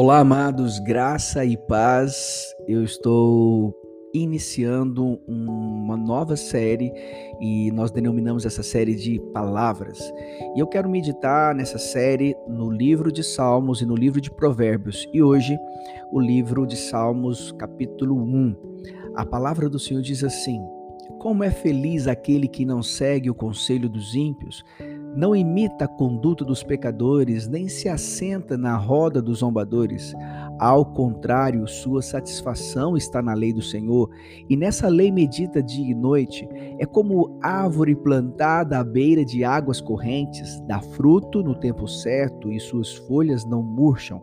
Olá, amados, graça e paz. Eu estou iniciando uma nova série e nós denominamos essa série de palavras. E eu quero meditar nessa série no livro de Salmos e no livro de Provérbios. E hoje, o livro de Salmos, capítulo 1. A palavra do Senhor diz assim: Como é feliz aquele que não segue o conselho dos ímpios não imita a conduta dos pecadores, nem se assenta na roda dos zombadores. Ao contrário, sua satisfação está na lei do Senhor, e nessa lei medita dia e noite. É como árvore plantada à beira de águas correntes, dá fruto no tempo certo e suas folhas não murcham.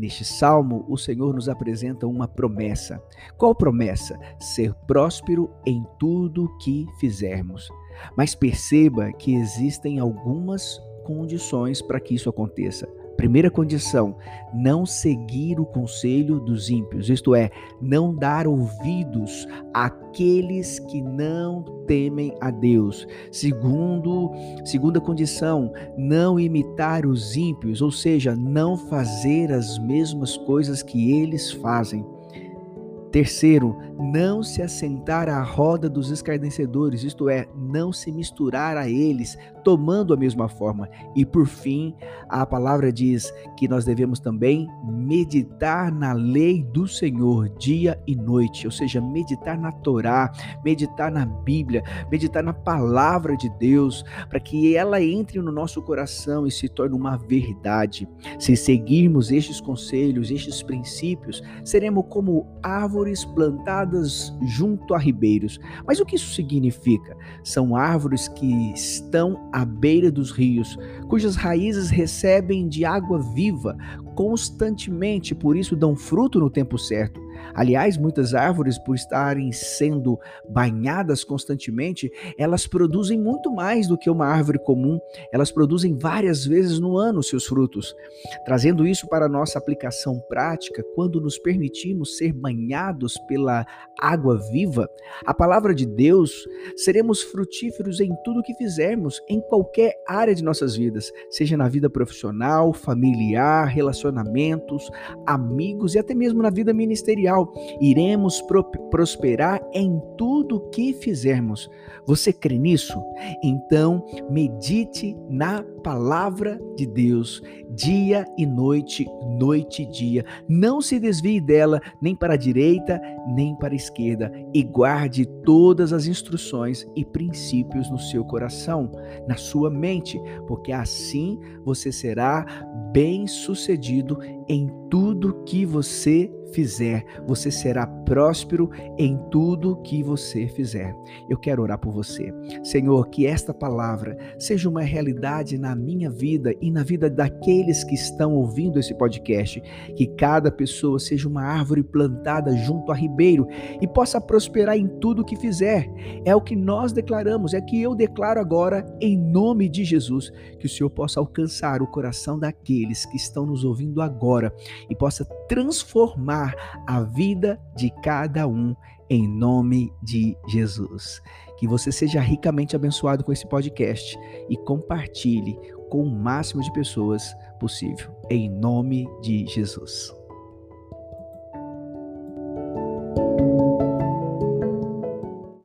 Neste salmo, o Senhor nos apresenta uma promessa. Qual promessa? Ser próspero em tudo que fizermos. Mas perceba que existem algumas condições para que isso aconteça. Primeira condição: não seguir o conselho dos ímpios, isto é, não dar ouvidos àqueles que não temem a Deus. Segundo, segunda condição: não imitar os ímpios, ou seja, não fazer as mesmas coisas que eles fazem. Terceiro, não se assentar à roda dos escarnecedores, isto é, não se misturar a eles, tomando a mesma forma. E por fim, a palavra diz que nós devemos também meditar na lei do Senhor dia e noite, ou seja, meditar na Torá, meditar na Bíblia, meditar na palavra de Deus, para que ela entre no nosso coração e se torne uma verdade. Se seguirmos estes conselhos, estes princípios, seremos como árvores árvores plantadas junto a ribeiros. Mas o que isso significa? São árvores que estão à beira dos rios, cujas raízes recebem de água viva constantemente, por isso dão fruto no tempo certo. Aliás, muitas árvores, por estarem sendo banhadas constantemente, elas produzem muito mais do que uma árvore comum. Elas produzem várias vezes no ano seus frutos. Trazendo isso para a nossa aplicação prática, quando nos permitimos ser banhados pela água viva, a palavra de Deus, seremos frutíferos em tudo que fizermos, em qualquer área de nossas vidas, seja na vida profissional, familiar, relacionamentos, amigos e até mesmo na vida ministerial iremos pro prosperar em tudo que fizermos. Você crê nisso? Então, medite na palavra de Deus dia e noite, noite e dia. Não se desvie dela nem para a direita, nem para a esquerda, e guarde todas as instruções e princípios no seu coração, na sua mente, porque assim você será bem-sucedido em tudo que você fizer, você será próspero em tudo que você fizer. Eu quero orar por você. Senhor, que esta palavra seja uma realidade na minha vida e na vida daqueles que estão ouvindo esse podcast, que cada pessoa seja uma árvore plantada junto a ribeiro e possa prosperar em tudo que fizer. É o que nós declaramos, é que eu declaro agora em nome de Jesus, que o Senhor possa alcançar o coração daqueles que estão nos ouvindo agora e possa a vida de cada um em nome de Jesus. Que você seja ricamente abençoado com esse podcast e compartilhe com o máximo de pessoas possível, em nome de Jesus.